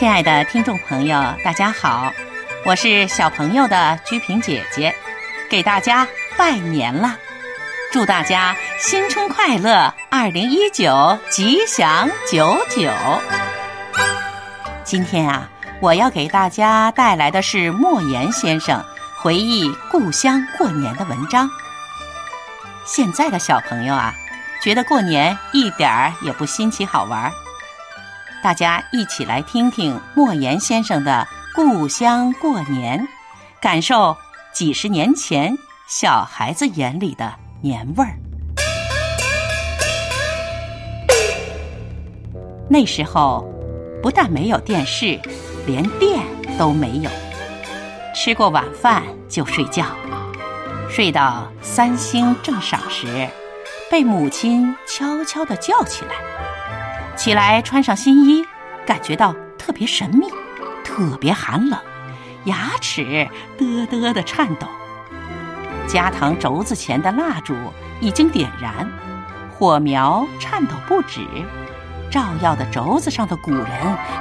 亲爱的听众朋友，大家好，我是小朋友的居平姐姐，给大家拜年了，祝大家新春快乐，二零一九吉祥久久。今天啊，我要给大家带来的是莫言先生回忆故乡过年的文章。现在的小朋友啊，觉得过年一点儿也不新奇好玩儿。大家一起来听听莫言先生的《故乡过年》，感受几十年前小孩子眼里的年味儿。那时候，不但没有电视，连电都没有。吃过晚饭就睡觉，睡到三星正晌时，被母亲悄悄地叫起来。起来，穿上新衣，感觉到特别神秘，特别寒冷，牙齿嘚嘚的颤抖。加糖轴子前的蜡烛已经点燃，火苗颤抖不止，照耀的轴子上的古人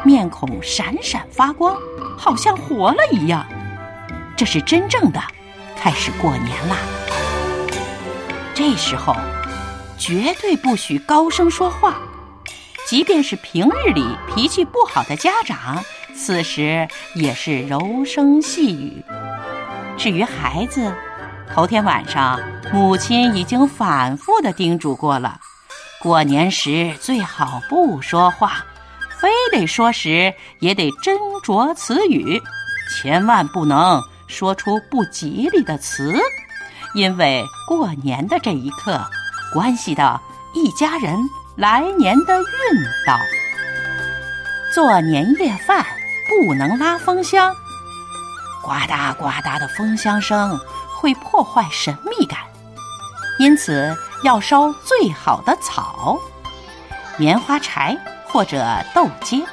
面孔闪闪发光，好像活了一样。这是真正的开始过年啦！这时候，绝对不许高声说话。即便是平日里脾气不好的家长，此时也是柔声细语。至于孩子，头天晚上母亲已经反复的叮嘱过了：过年时最好不说话，非得说时也得斟酌词语，千万不能说出不吉利的词，因为过年的这一刻，关系到一家人。来年的运道，做年夜饭不能拉风箱，呱嗒呱嗒的风箱声会破坏神秘感，因此要烧最好的草，棉花柴或者豆秸。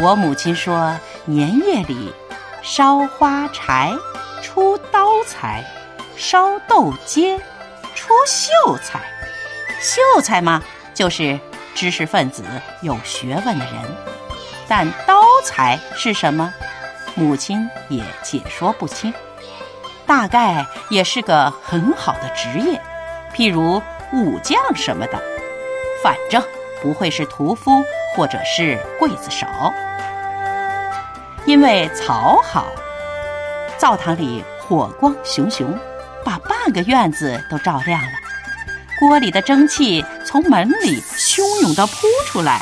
我母亲说，年夜里烧花柴出刀材，烧豆秸出秀才，秀才吗？就是知识分子、有学问的人，但刀才是什么？母亲也解说不清。大概也是个很好的职业，譬如武将什么的。反正不会是屠夫或者是刽子手。因为草好，灶堂里火光熊熊，把半个院子都照亮了。锅里的蒸汽从门里汹涌地扑出来，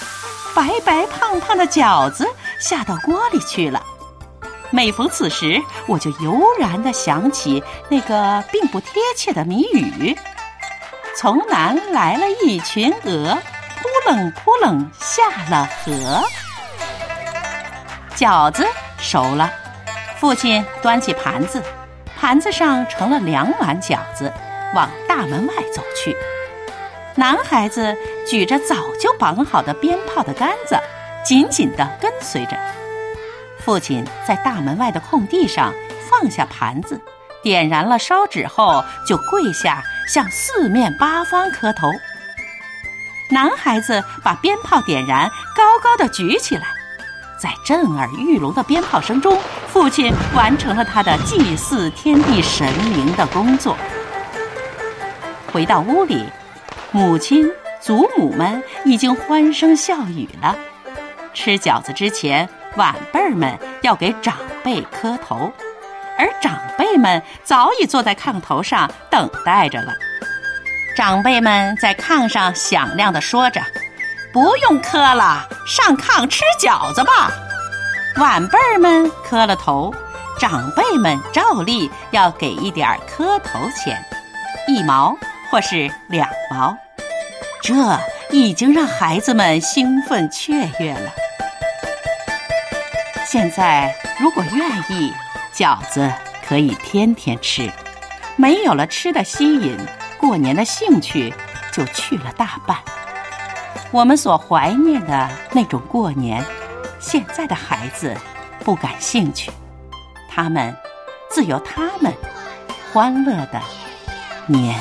白白胖胖的饺子下到锅里去了。每逢此时，我就悠然地想起那个并不贴切的谜语：从南来了一群鹅，扑棱扑棱下了河。饺子熟了，父亲端起盘子，盘子上盛了两碗饺子。往大门外走去，男孩子举着早就绑好的鞭炮的杆子，紧紧地跟随着。父亲在大门外的空地上放下盘子，点燃了烧纸后，就跪下向四面八方磕头。男孩子把鞭炮点燃，高高的举起来，在震耳欲聋的鞭炮声中，父亲完成了他的祭祀天地神明的工作。回到屋里，母亲、祖母们已经欢声笑语了。吃饺子之前，晚辈儿们要给长辈磕头，而长辈们早已坐在炕头上等待着了。长辈们在炕上响亮地说着：“不用磕了，上炕吃饺子吧。”晚辈儿们磕了头，长辈们照例要给一点磕头钱，一毛。或是两毛，这已经让孩子们兴奋雀跃了。现在如果愿意，饺子可以天天吃，没有了吃的吸引，过年的兴趣就去了大半。我们所怀念的那种过年，现在的孩子不感兴趣，他们自有他们欢乐的年。